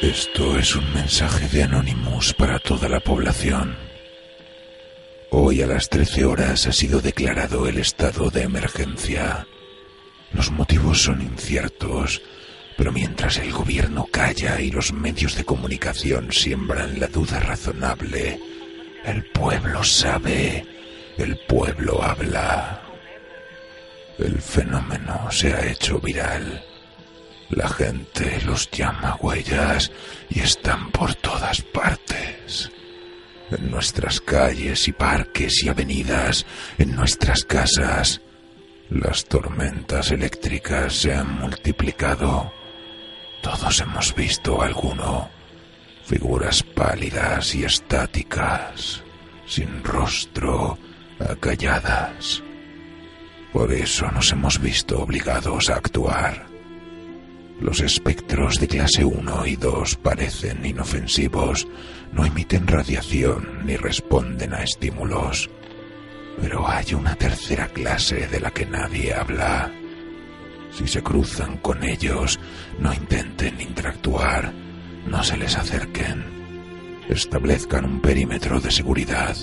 Esto es un mensaje de Anonymous para toda la población. Hoy a las 13 horas ha sido declarado el estado de emergencia. Los motivos son inciertos, pero mientras el gobierno calla y los medios de comunicación siembran la duda razonable, el pueblo sabe, el pueblo habla. El fenómeno se ha hecho viral. La gente los llama huellas y están por todas partes. En nuestras calles y parques y avenidas, en nuestras casas, las tormentas eléctricas se han multiplicado. Todos hemos visto alguno. Figuras pálidas y estáticas, sin rostro, acalladas. Por eso nos hemos visto obligados a actuar. Los espectros de clase 1 y 2 parecen inofensivos, no emiten radiación ni responden a estímulos. Pero hay una tercera clase de la que nadie habla. Si se cruzan con ellos, no intenten interactuar, no se les acerquen. Establezcan un perímetro de seguridad,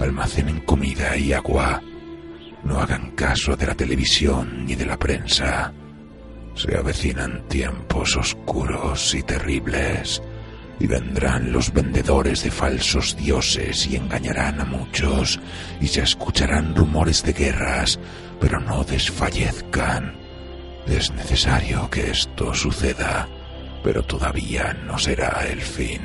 almacenen comida y agua. No hagan caso de la televisión ni de la prensa. Se avecinan tiempos oscuros y terribles, y vendrán los vendedores de falsos dioses y engañarán a muchos, y se escucharán rumores de guerras, pero no desfallezcan. Es necesario que esto suceda, pero todavía no será el fin.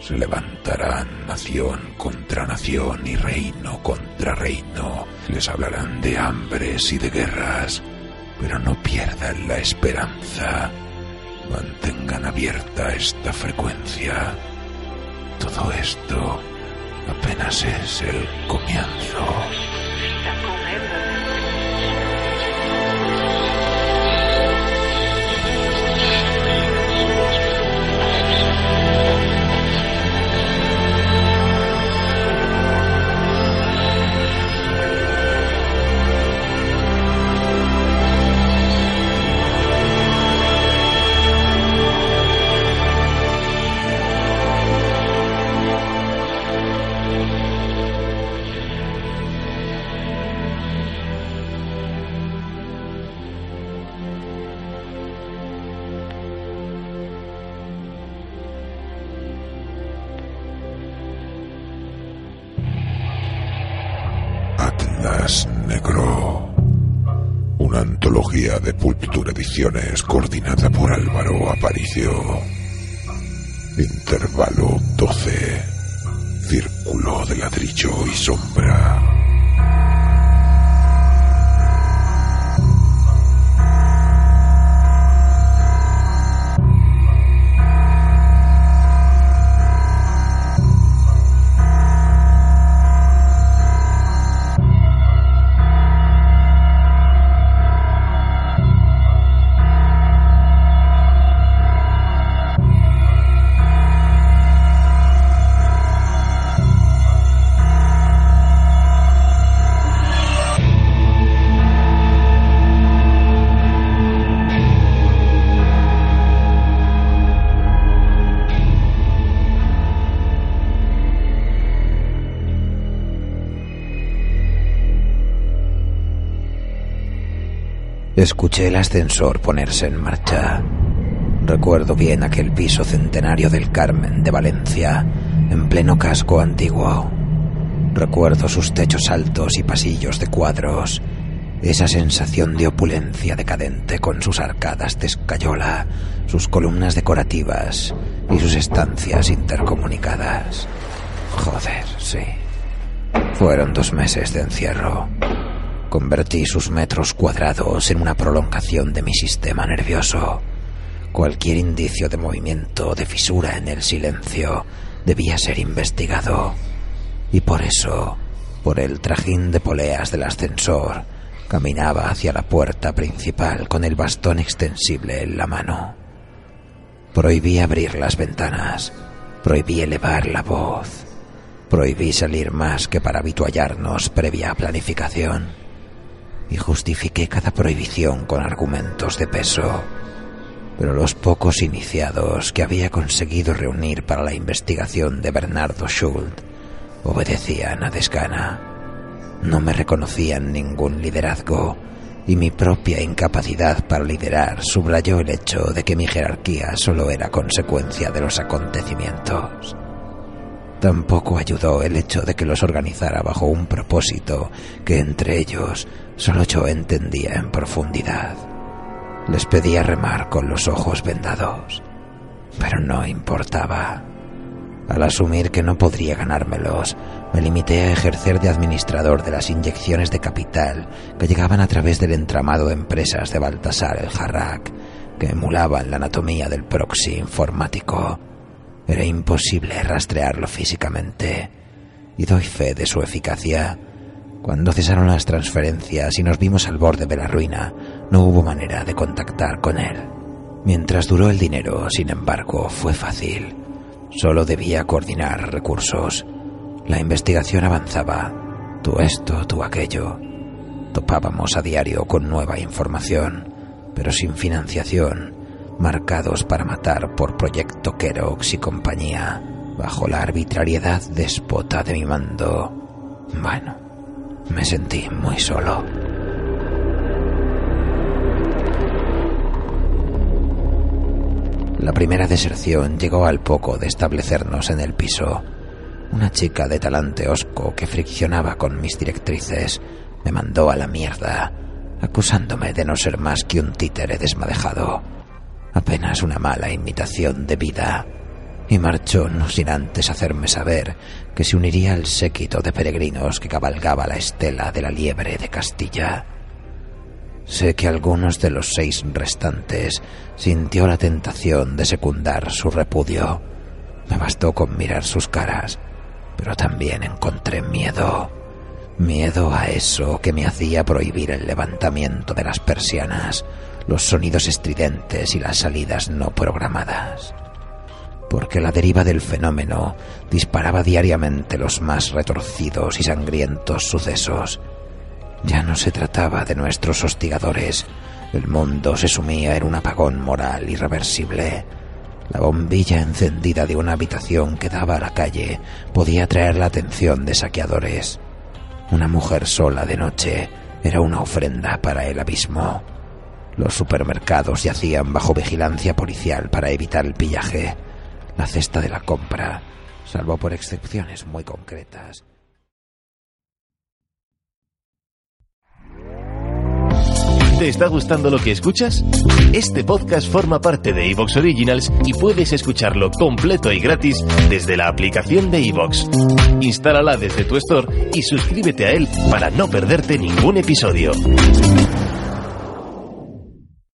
Se levantarán nación contra nación y reino contra reino. Les hablarán de hambres y de guerras pero no pierdan la esperanza. Mantengan abierta esta frecuencia. Todo esto apenas es el comienzo. Antología de Pulptur Ediciones coordinada por Álvaro Aparicio. Intervalo 12. Círculo de ladrillo y sombra. Escuché el ascensor ponerse en marcha. Recuerdo bien aquel piso centenario del Carmen de Valencia, en pleno casco antiguo. Recuerdo sus techos altos y pasillos de cuadros, esa sensación de opulencia decadente con sus arcadas de escayola, sus columnas decorativas y sus estancias intercomunicadas. Joder, sí. Fueron dos meses de encierro. Convertí sus metros cuadrados en una prolongación de mi sistema nervioso. Cualquier indicio de movimiento de fisura en el silencio debía ser investigado. Y por eso, por el trajín de poleas del ascensor, caminaba hacia la puerta principal con el bastón extensible en la mano. Prohibí abrir las ventanas, prohibí elevar la voz, prohibí salir más que para habituallarnos previa planificación y justifiqué cada prohibición con argumentos de peso pero los pocos iniciados que había conseguido reunir para la investigación de Bernardo Schult obedecían a desgana. No me reconocían ningún liderazgo y mi propia incapacidad para liderar subrayó el hecho de que mi jerarquía solo era consecuencia de los acontecimientos. Tampoco ayudó el hecho de que los organizara bajo un propósito que entre ellos solo yo entendía en profundidad. Les pedía remar con los ojos vendados, pero no importaba. Al asumir que no podría ganármelos, me limité a ejercer de administrador de las inyecciones de capital que llegaban a través del entramado de empresas de Baltasar el Jarrak, que emulaban la anatomía del proxy informático. Era imposible rastrearlo físicamente, y doy fe de su eficacia cuando cesaron las transferencias y nos vimos al borde de la ruina, no hubo manera de contactar con él. Mientras duró el dinero, sin embargo, fue fácil. Solo debía coordinar recursos. La investigación avanzaba. Tú esto, tú aquello. Topábamos a diario con nueva información, pero sin financiación, marcados para matar por Proyecto Kerox y compañía, bajo la arbitrariedad déspota de mi mando. Bueno, me sentí muy solo. La primera deserción llegó al poco de establecernos en el piso. Una chica de talante osco que friccionaba con mis directrices me mandó a la mierda, acusándome de no ser más que un títere desmadejado, apenas una mala imitación de vida y marchó no sin antes hacerme saber que se uniría al séquito de peregrinos que cabalgaba la estela de la liebre de Castilla. Sé que algunos de los seis restantes sintió la tentación de secundar su repudio. Me bastó con mirar sus caras, pero también encontré miedo. Miedo a eso que me hacía prohibir el levantamiento de las persianas, los sonidos estridentes y las salidas no programadas porque la deriva del fenómeno disparaba diariamente los más retorcidos y sangrientos sucesos. Ya no se trataba de nuestros hostigadores, el mundo se sumía en un apagón moral irreversible. La bombilla encendida de una habitación que daba a la calle podía atraer la atención de saqueadores. Una mujer sola de noche era una ofrenda para el abismo. Los supermercados yacían bajo vigilancia policial para evitar el pillaje la cesta de la compra, salvo por excepciones muy concretas. ¿Te está gustando lo que escuchas? Este podcast forma parte de Evox Originals y puedes escucharlo completo y gratis desde la aplicación de Evox. Instálala desde tu store y suscríbete a él para no perderte ningún episodio.